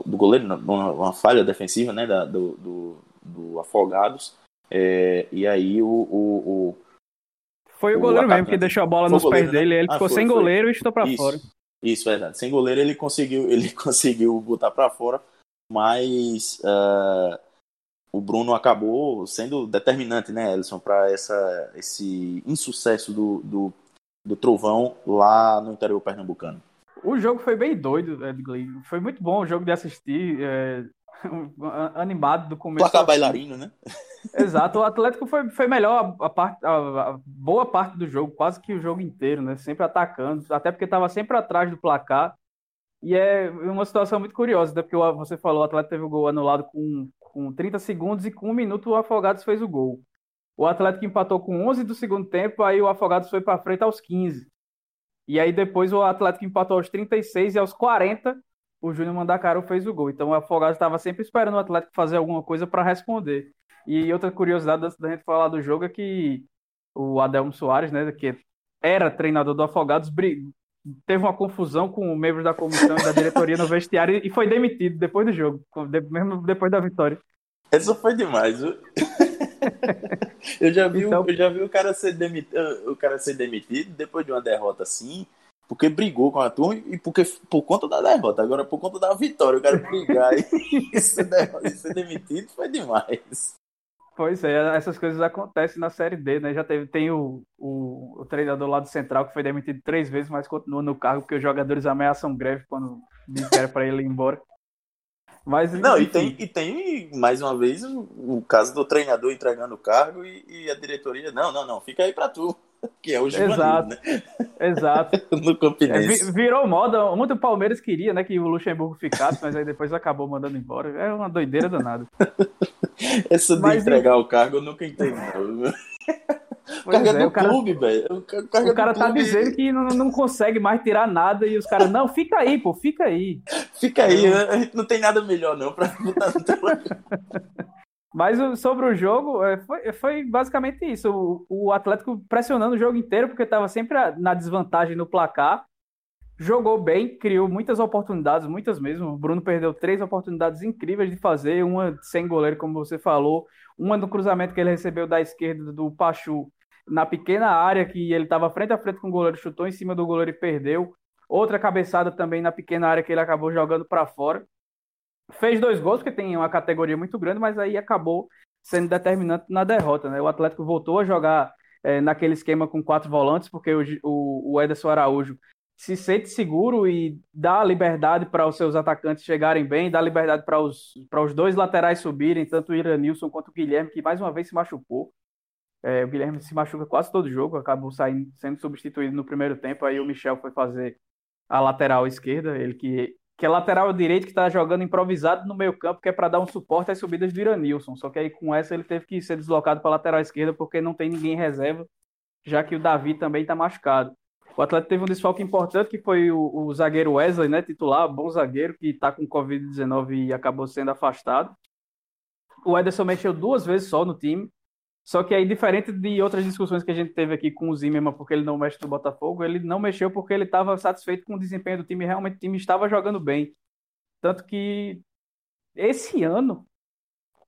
Speaker 1: do goleiro, uma, uma, falha defensiva, né? Da, do, do, do, Afogados É, e aí o, o, o
Speaker 2: foi o, o goleiro atacante. mesmo que deixou a bola nos goleiro, pés né? dele. Ele ah, ficou foi, sem goleiro foi. e estou para fora.
Speaker 1: Isso, verdade. Sem goleiro ele conseguiu, ele conseguiu botar para fora, mas uh, o Bruno acabou sendo determinante, né, Elson, para esse insucesso do, do, do Trovão lá no interior pernambucano.
Speaker 2: O jogo foi bem doido, Edgley. Foi muito bom o jogo de assistir. É, animado do começo.
Speaker 1: Placar bailarino, né?
Speaker 2: Exato, o Atlético foi, foi melhor a, parte, a, a, boa parte do jogo, quase que o jogo inteiro, né? Sempre atacando, até porque estava sempre atrás do placar. E é uma situação muito curiosa, né? porque você falou, o Atlético teve o gol anulado com, com 30 segundos e com um minuto o Afogados fez o gol. O Atlético empatou com 11 do segundo tempo, aí o Afogados foi para frente aos 15. E aí depois o Atlético empatou aos 36 e aos 40 o Júnior Mandacaru fez o gol. Então o Afogados estava sempre esperando o Atlético fazer alguma coisa para responder. E outra curiosidade antes da gente falar do jogo é que o Adelmo Soares, né, que era treinador do Afogados, teve uma confusão com membros da comissão e da diretoria no vestiário e foi demitido depois do jogo, mesmo depois da vitória.
Speaker 1: Isso foi demais. eu já vi, então... eu já vi o cara ser demitido, o cara ser demitido depois de uma derrota assim porque brigou com a turma e porque por conta da derrota. Agora, por conta da vitória, eu quero brigar e ser, ser demitido foi demais.
Speaker 2: Pois é, essas coisas acontecem na Série D, né? Já teve, tem o, o, o treinador lá do Central que foi demitido três vezes, mas continua no cargo porque os jogadores ameaçam greve quando dizem que era para ele ir embora.
Speaker 1: Mas, Não, e tem, e tem, mais uma vez, o, o caso do treinador entregando o cargo e, e, a diretoria, não, não, não, fica aí para tu. Que é o juvenil,
Speaker 2: Exato.
Speaker 1: Né?
Speaker 2: Exato.
Speaker 1: no Campinense.
Speaker 2: É, virou moda. Muito o Palmeiras queria, né, que o Luxemburgo ficasse, mas aí depois acabou mandando embora. É uma doideira danada.
Speaker 1: Essa de mas, entregar o cargo eu nunca entendi.
Speaker 2: O cargo é, do cara, clube, velho. O, o, cara tá dizendo que não, não consegue mais tirar nada e os caras, não, fica aí, pô, fica aí.
Speaker 1: Fica aí, né? não tem nada melhor não pra botar no teu
Speaker 2: mas sobre o jogo, é, foi, foi basicamente isso. O, o Atlético pressionando o jogo inteiro, porque estava sempre na desvantagem no placar. Jogou bem, criou muitas oportunidades, muitas mesmo. O Bruno perdeu três oportunidades incríveis de fazer, uma sem goleiro, como você falou, uma no cruzamento que ele recebeu da esquerda do Pachu na pequena área, que ele estava frente a frente com o goleiro, chutou em cima do goleiro e perdeu. Outra cabeçada também na pequena área que ele acabou jogando para fora. Fez dois gols, porque tem uma categoria muito grande, mas aí acabou sendo determinante na derrota. Né? O Atlético voltou a jogar é, naquele esquema com quatro volantes, porque o, o, o Ederson Araújo se sente seguro e dá liberdade para os seus atacantes chegarem bem, dá liberdade para os, os dois laterais subirem, tanto o Iranilson quanto o Guilherme, que mais uma vez se machucou. É, o Guilherme se machuca quase todo jogo, acabou saindo, sendo substituído no primeiro tempo, aí o Michel foi fazer a lateral esquerda, ele que que é lateral direito que está jogando improvisado no meio campo, que é para dar um suporte às subidas do Iranilson. Só que aí com essa ele teve que ser deslocado para a lateral esquerda porque não tem ninguém em reserva, já que o Davi também está machucado. O Atlético teve um desfalque importante que foi o, o zagueiro Wesley, né, titular, bom zagueiro, que está com Covid-19 e acabou sendo afastado. O Ederson mexeu duas vezes só no time, só que aí, diferente de outras discussões que a gente teve aqui com o Zimmermann, porque ele não mexe no Botafogo, ele não mexeu porque ele estava satisfeito com o desempenho do time. Realmente o time estava jogando bem. Tanto que esse ano,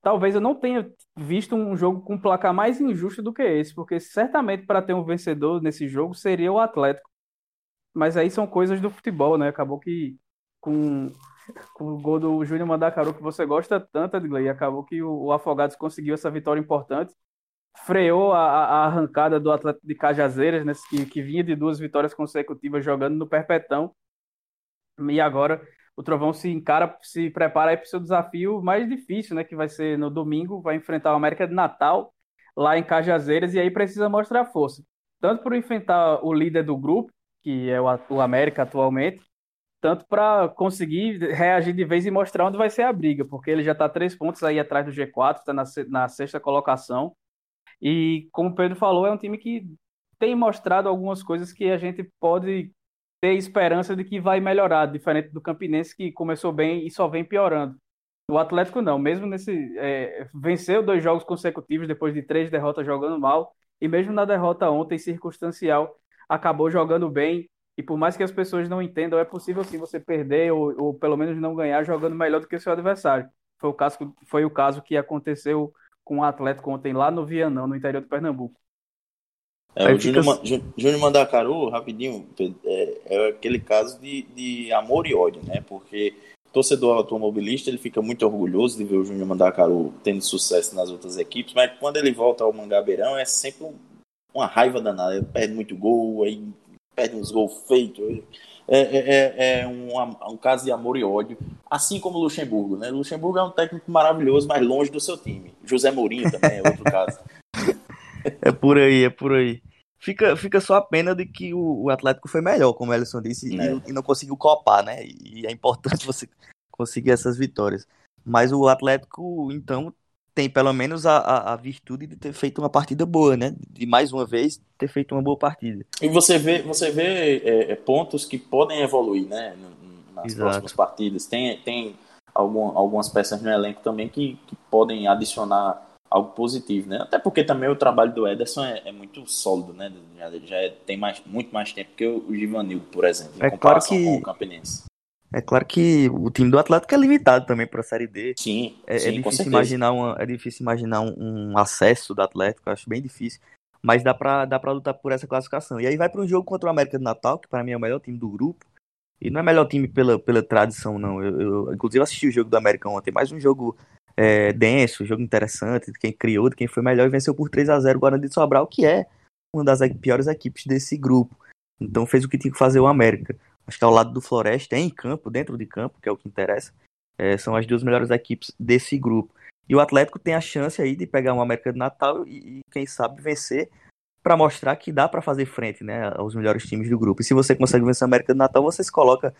Speaker 2: talvez eu não tenha visto um jogo com um placar mais injusto do que esse, porque certamente para ter um vencedor nesse jogo seria o Atlético. Mas aí são coisas do futebol, né? Acabou que com, com o gol do Júnior Mandacaru, que você gosta tanto, Edgley, acabou que o Afogados conseguiu essa vitória importante freou a, a, arrancada do Atlético de Cajazeiras, né, que, que vinha de duas vitórias consecutivas jogando no Perpetão. E agora o Trovão se encara, se prepara para o seu desafio mais difícil, né, que vai ser no domingo, vai enfrentar o América de Natal lá em Cajazeiras e aí precisa mostrar força. Tanto para enfrentar o líder do grupo, que é o, o América atualmente, tanto para conseguir reagir de vez e mostrar onde vai ser a briga, porque ele já está três pontos aí atrás do G4, está na, na sexta colocação. E como o Pedro falou, é um time que tem mostrado algumas coisas que a gente pode ter esperança de que vai melhorar, diferente do Campinense que começou bem e só vem piorando. O Atlético não, mesmo nesse é, venceu dois jogos consecutivos depois de três derrotas jogando mal e mesmo na derrota ontem circunstancial acabou jogando bem e por mais que as pessoas não entendam é possível sim você perder ou, ou pelo menos não ganhar jogando melhor do que o seu adversário. Foi o caso foi o caso que aconteceu com o Atlético ontem lá no Vianão, no interior de Pernambuco.
Speaker 1: É, o Júnior, fica... Júnior Mandacaru, rapidinho, é, é, aquele caso de, de amor e ódio, né? Porque o torcedor automobilista ele fica muito orgulhoso de ver o Júnior Mandacaru tendo sucesso nas outras equipes, mas quando ele volta ao Mangabeirão é sempre uma raiva danada. Ele perde muito gol, aí perde uns gols feitos. É, é, é, é um, um, caso de amor e ódio, assim como o Luxemburgo. Né? Luxemburgo é um técnico maravilhoso, mas longe do seu time. José Mourinho também é outro caso.
Speaker 3: É por aí, é por aí. Fica, fica só a pena de que o, o Atlético foi melhor, como o Ellison disse, é. e, e, não conseguiu copar, né? E é importante você conseguir essas vitórias. Mas o Atlético, então, tem pelo menos a, a, a, virtude de ter feito uma partida boa, né? De mais uma vez ter feito uma boa partida.
Speaker 1: E você vê, você vê é, é pontos que podem evoluir, né? Nas Exato. próximas partidas. Tem, tem algum, algumas peças no elenco também que, que podem adicionar algo positivo, né? Até porque também o trabalho do Ederson é, é muito sólido, né? Já, já é, tem mais, muito mais tempo que o, o Givanildo, por exemplo, em
Speaker 3: é comparação claro que... com o Campinense. É claro que o time do Atlético é limitado também para a Série D.
Speaker 1: Sim,
Speaker 3: é, é
Speaker 1: sim,
Speaker 3: é difícil imaginar uma, é difícil imaginar um, um, acesso do Atlético, acho bem difícil. Mas dá para dá para lutar por essa classificação. E aí vai para um jogo contra o América do Natal, que para mim é o melhor time do grupo. E não é melhor time pela, pela tradição, não. Eu, eu inclusive assisti o jogo do América ontem, mais um jogo é, denso, um jogo interessante, de quem criou, de quem foi melhor e venceu por 3 a 0 o Guarani de Sobral, que é uma das piores equipes desse grupo. Então fez o que tinha que fazer o América. Acho que ao lado do Floresta, em campo, dentro de campo, que é o que interessa, é, são as duas melhores equipes desse grupo. E o Atlético tem a chance aí de pegar uma América do Natal e, e quem sabe, vencer para mostrar que dá para fazer frente né, aos melhores times do grupo. E se você consegue vencer a América do Natal, você se coloca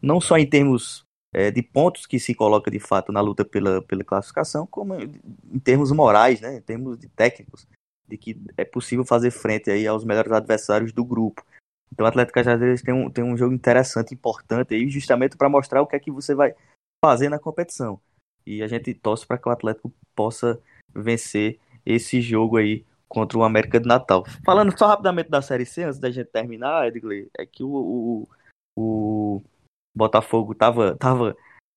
Speaker 3: não só em termos é, de pontos que se coloca de fato na luta pela, pela classificação, como em termos morais, né, em termos de técnicos, de que é possível fazer frente aí aos melhores adversários do grupo. Então o Atlético Cajazeiras tem um, tem um jogo interessante, importante aí, justamente para mostrar o que é que você vai fazer na competição. E a gente torce para que o Atlético possa vencer esse jogo aí contra o América de Natal. Falando só rapidamente da Série C, antes da gente terminar, Edgley, é que o, o, o Botafogo tava, tava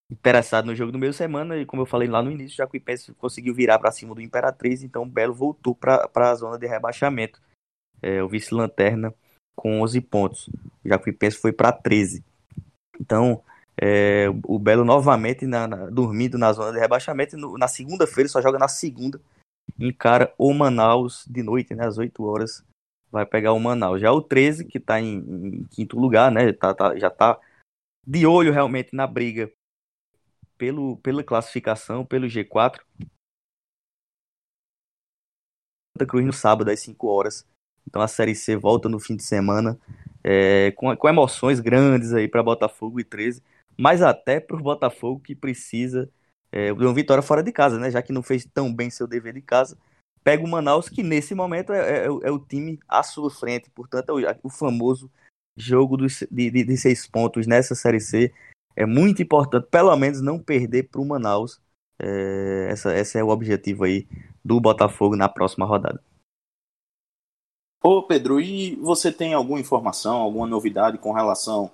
Speaker 3: interessado no jogo do meio semana e como eu falei lá no início, já o Jacuipense conseguiu virar para cima do Imperatriz, então o Belo voltou para a zona de rebaixamento. É, o vice-lanterna com 11 pontos. O Jacuipense foi para 13. Então, é, o Belo novamente na, na, dormindo na zona de rebaixamento. No, na segunda-feira, só joga na segunda. Encara o Manaus de noite, né, às 8 horas. Vai pegar o Manaus. Já o 13, que está em, em, quinto lugar, né, tá, tá, já está de olho realmente na briga pelo, pela classificação, pelo G4. Santa Cruz no sábado às 5 horas então a Série C volta no fim de semana é, com, com emoções grandes aí para Botafogo e 13, mas até para o Botafogo que precisa é, de uma vitória fora de casa, né? Já que não fez tão bem seu dever de casa. Pega o Manaus, que nesse momento é, é, é o time à sua frente, portanto, é o, o famoso jogo dos, de, de, de, seis pontos nessa Série C. É muito importante, pelo menos, não perder para o Manaus. É, essa, esse é o objetivo aí do Botafogo na próxima rodada.
Speaker 1: Ô Pedro, e você tem alguma informação, alguma novidade com relação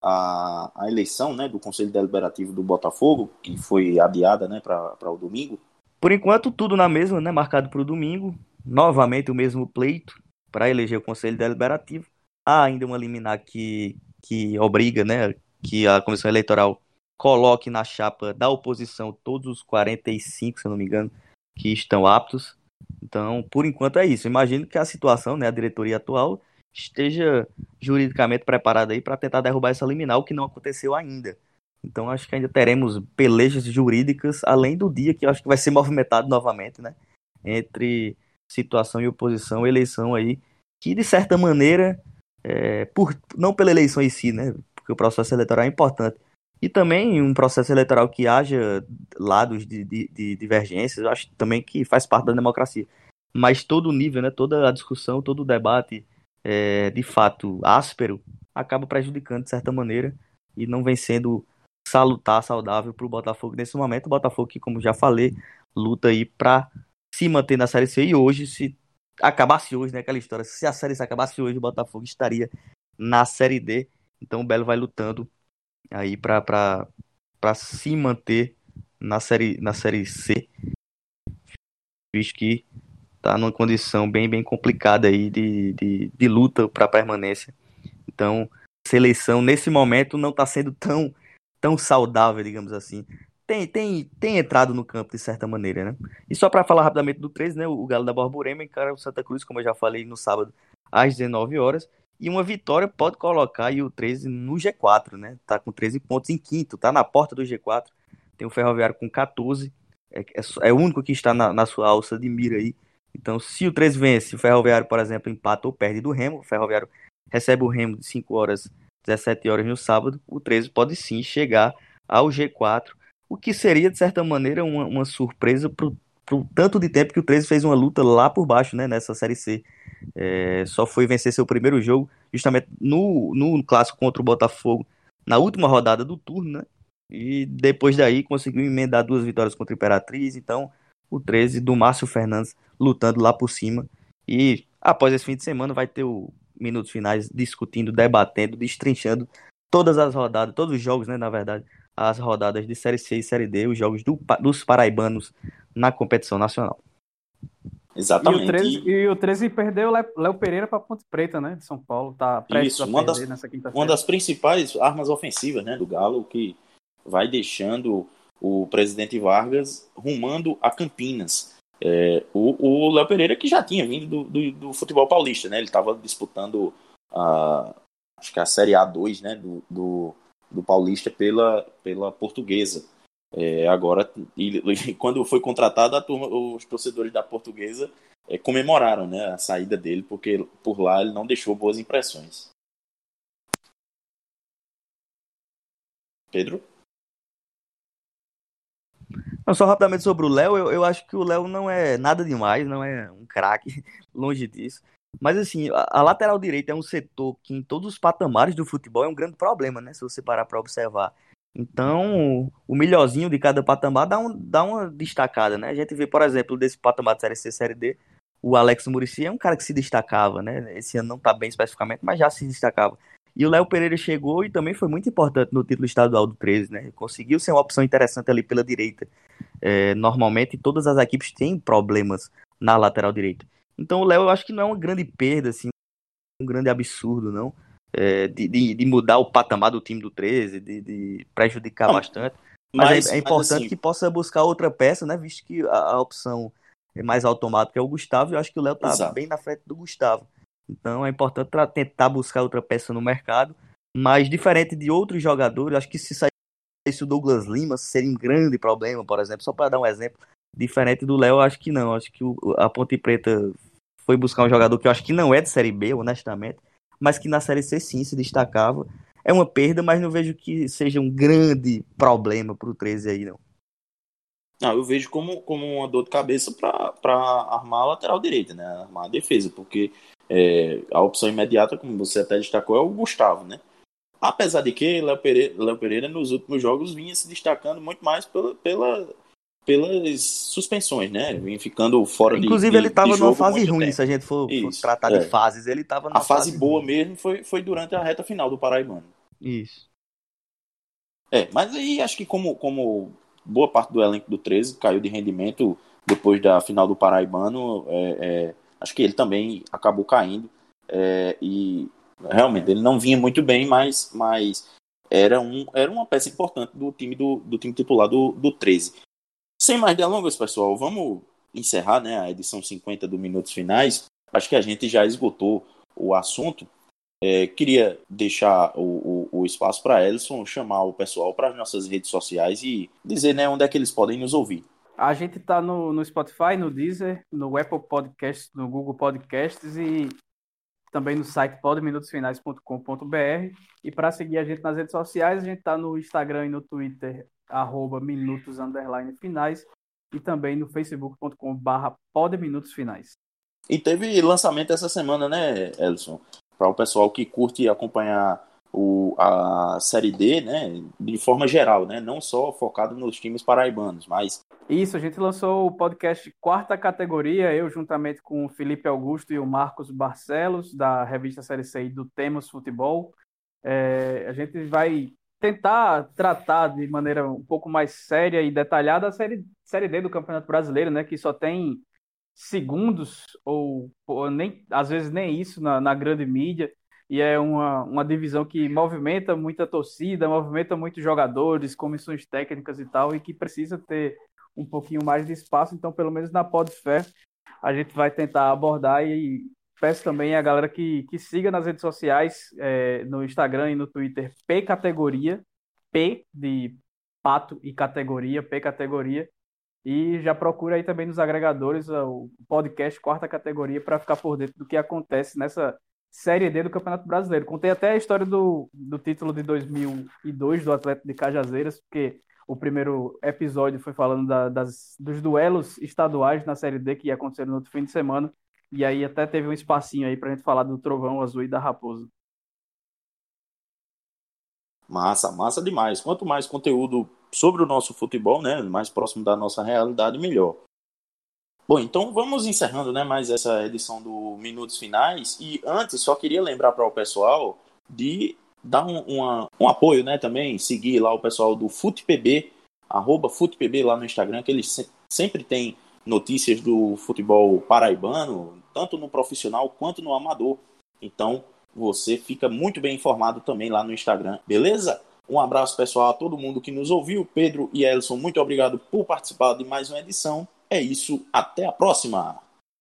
Speaker 1: à, à eleição né, do Conselho Deliberativo do Botafogo, que foi adiada né, para o domingo?
Speaker 3: Por enquanto, tudo na mesma, né, marcado para o domingo. Novamente o mesmo pleito para eleger o Conselho Deliberativo. Há ainda uma liminar que, que obriga né, que a Comissão Eleitoral coloque na chapa da oposição todos os 45, se não me engano, que estão aptos. Então, por enquanto é isso. Imagino que a situação, né, a diretoria atual, esteja juridicamente preparada aí para tentar derrubar essa liminar, o que não aconteceu ainda. Então, acho que ainda teremos pelejas jurídicas, além do dia que eu acho que vai ser movimentado novamente, né, entre situação e oposição, eleição aí, que de certa maneira, é, por, não pela eleição em si, né, porque o processo eleitoral é importante, e também um processo eleitoral que haja lados de, de, de divergências, eu acho também que faz parte da democracia. Mas todo o nível, né, toda a discussão, todo o debate, é, de fato, áspero, acaba prejudicando de certa maneira e não vem sendo salutar, saudável para o Botafogo nesse momento. O Botafogo que, como já falei, luta aí para se manter na Série C e hoje, se acabasse hoje, né, aquela história, se a Série C acabasse hoje, o Botafogo estaria na Série D. Então o Belo vai lutando aí para se manter na série, na série C. visto que está numa condição bem, bem complicada aí de, de, de luta para permanência. Então, seleção nesse momento não está sendo tão, tão saudável, digamos assim. Tem, tem, tem entrado no campo de certa maneira, né? E só para falar rapidamente do 13, né? O Galo da Borborema encara o Santa Cruz, como eu já falei no sábado, às 19 horas. E uma vitória pode colocar o 13 no G4, né? Tá com 13 pontos em quinto, tá na porta do G4. Tem o Ferroviário com 14. É, é, é o único que está na, na, sua alça de mira aí. Então, se o 13 vence, o Ferroviário, por exemplo, empata ou perde do Remo, o Ferroviário recebe o Remo de 5 horas, 17 horas no sábado, o 13 pode sim chegar ao G4, o que seria, de certa maneira, uma, uma surpresa pro, pro tanto de tempo que o 13 fez uma luta lá por baixo, né, nessa Série C. É, só foi vencer seu primeiro jogo, justamente no, no clássico contra o Botafogo, na última rodada do turno, né? E depois daí conseguiu emendar duas vitórias contra o Imperatriz. Então, o 13 do Márcio Fernandes lutando lá por cima. E após esse fim de semana vai ter o minutos finais discutindo, debatendo, destrinchando todas as rodadas, todos os jogos, né, na verdade, as rodadas de Série C e Série D, os jogos do, dos paraibanos na competição nacional.
Speaker 2: Exatamente. E o 13, e o 13 perdeu o Léo Pereira para Ponte Preta, né, de São Paulo. Tá prestes Isso,
Speaker 1: uma das, nessa quinta-feira. Uma das principais armas ofensivas, né, do Galo, que vai deixando o presidente Vargas rumando a Campinas. É, o Léo Pereira que já tinha vindo do, do, do futebol paulista, né? Ele estava disputando a, acho que a Série A2 né? do, do, do Paulista pela, pela Portuguesa. É, agora, e, e, quando foi contratado, turma, os torcedores da Portuguesa é, comemoraram né, a saída dele, porque por lá ele não deixou boas impressões. Pedro?
Speaker 3: Só rapidamente sobre o Léo, eu, eu acho que o Léo não é nada demais, não é um craque, longe disso. Mas assim, a, a, lateral direita é um setor que em todos os patamares do futebol é um grande problema, né? Se você parar para observar. Então, o melhorzinho de cada patamar dá, um, dá uma destacada, né? A gente vê, por exemplo, desse patamar de Série C, Série D, o Alex Murici é um cara que se destacava, né? Esse ano não tá bem especificamente, mas já se destacava. E o Léo Pereira chegou e também foi muito importante no título estadual do 13, né? Conseguiu ser uma opção interessante ali pela direita. É, normalmente todas as equipes têm problemas na lateral direita. Então o Léo eu acho que não é uma grande perda, assim, um grande absurdo, não. É, de, de, de, mudar o patamar do time do 13, de, de prejudicar bastante. Mas, mas, é, é importante assim... que possa buscar outra peça, né? Visto que a, a opção é mais automática é o Gustavo, e eu acho que o Léo tá Exato. bem na frente do Gustavo. Então é importante tentar buscar outra peça no mercado. Mas diferente de outros jogadores, acho que se saísse o Douglas Lima seria um grande problema, por exemplo. Só para dar um exemplo, diferente do Léo, acho que não. Acho que o, a Ponte Preta foi buscar um jogador que eu acho que não é de Série B, honestamente, mas que na Série C sim se destacava. É uma perda, mas não vejo que seja um grande problema para o 13 aí, não.
Speaker 1: Não, eu vejo como, como uma dor de cabeça para armar a lateral direita, né? Armar a defesa, porque é, a opção imediata, como você até destacou, é o Gustavo, né? Apesar de que Léo Pereira, Léo Pereira nos últimos jogos vinha se destacando muito mais pela, pela, pelas suspensões, né? Vinha ficando fora
Speaker 3: Inclusive,
Speaker 1: de
Speaker 3: ele estava numa fase ruim, tempo. se a gente for, for tratar é. de fases. Ele estava
Speaker 1: A fase, fase boa ruim. mesmo foi, foi durante a reta final do Paraibano.
Speaker 3: Isso.
Speaker 1: É, mas aí acho que como, como boa parte do elenco do 13 caiu de rendimento depois da final do Paraibano, é, é acho que ele também acabou caindo. É, e realmente ele não vinha muito bem, mas, mas era, um, era uma peça importante do time do, do time titular do, do 13. Sem mais delongas, pessoal, vamos encerrar né, a edição 50 do Minutos Finais. Acho que a gente já esgotou o assunto. É, queria deixar o, o, o espaço para Ellison chamar o pessoal para as nossas redes sociais e dizer né, onde é que eles podem nos ouvir.
Speaker 2: A gente está no, no Spotify, no Deezer, no Apple Podcasts, no Google Podcasts e também no site podeminutosfinais.com.br. E para seguir a gente nas redes sociais, a gente está no Instagram e no Twitter, arroba minutos finais, e também no facebook.com barra podeminutosfinais.
Speaker 1: E teve lançamento essa semana, né, Elson? Para o pessoal que curte acompanhar o, a Série D, né, de forma geral, né, não só focado nos times paraibanos, mas...
Speaker 2: Isso, a gente lançou o podcast Quarta Categoria, eu juntamente com o Felipe Augusto e o Marcos Barcelos, da revista Série C do Temos Futebol. É, a gente vai tentar tratar de maneira um pouco mais séria e detalhada a série, série D do Campeonato Brasileiro, né, que só tem segundos, ou, ou, nem, às vezes nem isso na, na grande mídia, e é uma, uma divisão que movimenta muita torcida, movimenta muitos jogadores, comissões técnicas e tal, e que precisa ter um pouquinho mais de espaço, então pelo menos na Podfé a gente vai tentar abordar e peço também a galera que, que siga nas redes sociais, é, no Instagram e no Twitter, P Categoria, P de pato e categoria, P Categoria, e já procura aí também nos agregadores o podcast Quarta Categoria para ficar por dentro do que acontece nessa Série D do Campeonato Brasileiro. Contei até a história do, do título de 2002 do Atlético de Cajazeiras, porque o primeiro episódio foi falando da, das, dos duelos estaduais na Série D que ia acontecer no outro fim de semana. E aí até teve um espacinho aí para a gente falar do Trovão Azul e da Raposa.
Speaker 1: Massa, massa demais. Quanto mais conteúdo sobre o nosso futebol, né, mais próximo da nossa realidade, melhor. Bom, então vamos encerrando, né, mais essa edição do Minutos Finais. E antes, só queria lembrar para o pessoal de dar um, uma, um apoio, né, também, seguir lá o pessoal do FutePB, arroba FutePB lá no Instagram, que eles se, sempre têm notícias do futebol paraibano, tanto no profissional quanto no amador. Então, você fica muito bem informado também lá no Instagram, beleza? Um abraço pessoal a todo mundo que nos ouviu. Pedro e Elson, muito obrigado por participar de mais uma edição. É isso, até a próxima!